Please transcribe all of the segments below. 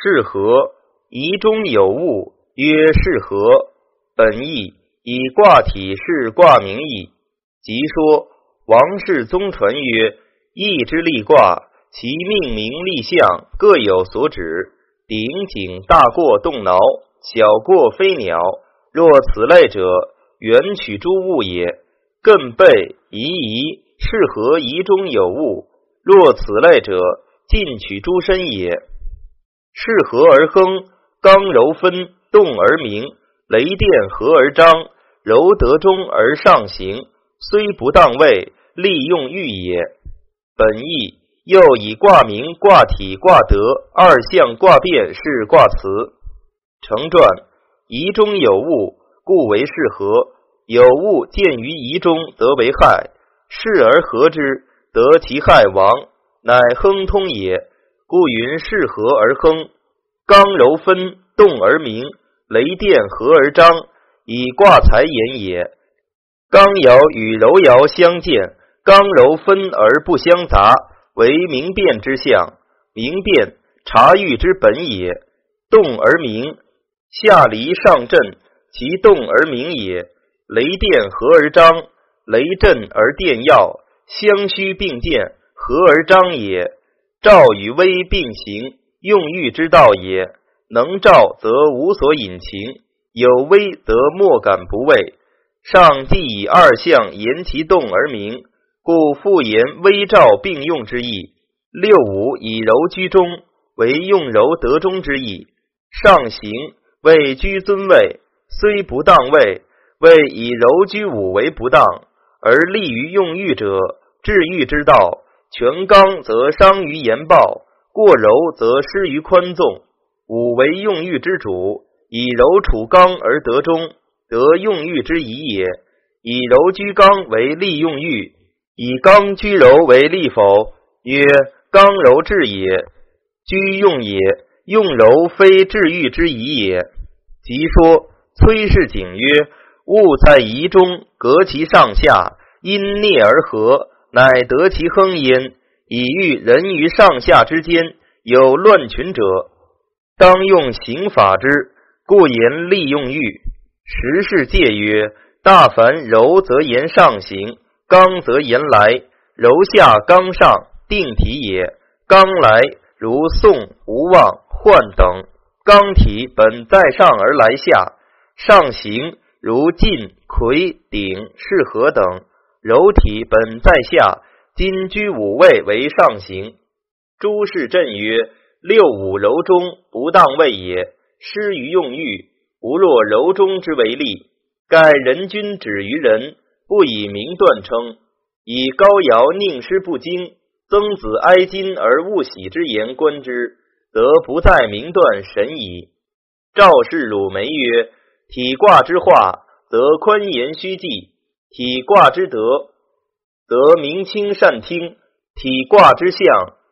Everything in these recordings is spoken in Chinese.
是何疑中有物，曰是何。本意以卦体是卦名义。即说王氏宗传曰：易之立卦，其命名立象各有所指。顶井大过动挠，小过飞鸟。若此类者，原取诸物也。艮背夷夷，是何疑中有物。若此类者，近取诸身也。是合而亨，刚柔分，动而明，雷电合而张，柔得中而上行，虽不当位，利用欲也。本意又以卦名、卦体、卦德二象卦变是卦辞。成传：仪中有物，故为是合。有物见于仪中，则为害。是而合之，得其害亡，乃亨通也。故云是合而亨，刚柔分，动而明，雷电合而张，以卦才言也。刚爻与柔爻相见，刚柔分而不相杂，为明变之象。明变，察欲之本也。动而明，下离上震，其动而明也。雷电合而张，雷震而电耀，相须并见，合而张也。兆与微并行，用欲之道也。能照则无所隐情，有威则莫敢不畏。上既以二象言其动而明，故复言微兆并用之意。六五以柔居中，为用柔得中之意。上行为居尊位，虽不当位，为以柔居五为不当，而利于用欲者，治欲之道。全刚则伤于言暴，过柔则失于宽纵。五为用欲之主，以柔处刚而得中，得用欲之宜也。以柔居刚为利用欲，以刚居柔为利否？曰：刚柔治也，居用也。用柔非治欲之宜也。即说崔氏景曰：物在仪中，隔其上下，因孽而合。乃得其亨焉，以喻人于上下之间有乱群者，当用刑法之，故言利用欲。时事戒曰：大凡柔则言上行，刚则言来。柔下刚上，定体也。刚来如宋、无望、患等，刚体本在上而来下。上行如晋、魁、鼎、是何等。柔体本在下，今居五位为上行。诸士震曰：六五柔中不当位也，失于用欲。吾若柔中之为利，盖人君止于人，不以名断称。以高尧宁失不精，曾子哀今而勿喜之言观之，则不在名断神矣。赵氏鲁梅曰：体卦之化，则宽言虚记。体卦之德，则明清善听；体卦之象，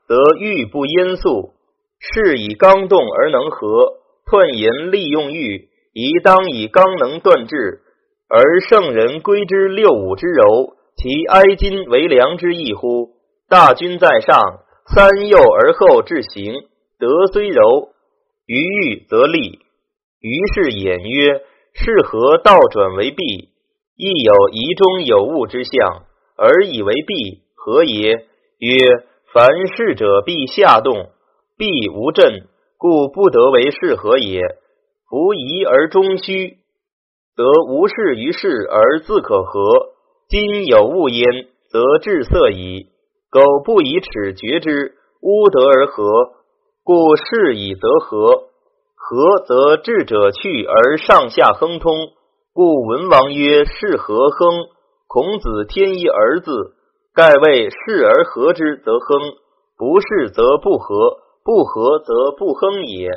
则欲不淹肃。是以刚动而能和，彖言利用欲，宜当以刚能断志。而圣人归之六五之柔，其哀今为良之意乎？大军在上，三幼而后至行，德虽柔，于欲则利。于是言曰：是何倒转为弊？亦有疑中有物之象，而以为弊，何也？曰：凡事者必下动，必无震，故不得为是何也。夫仪而终虚，则无事于事而自可和。今有物焉，则至色矣。苟不以尺绝之，乌得而合，故事以则和。合则智者去而上下亨通。故文王曰：“是何亨？孔子天一儿子，盖谓是而和之则亨，不是则不和，不和则不亨也。”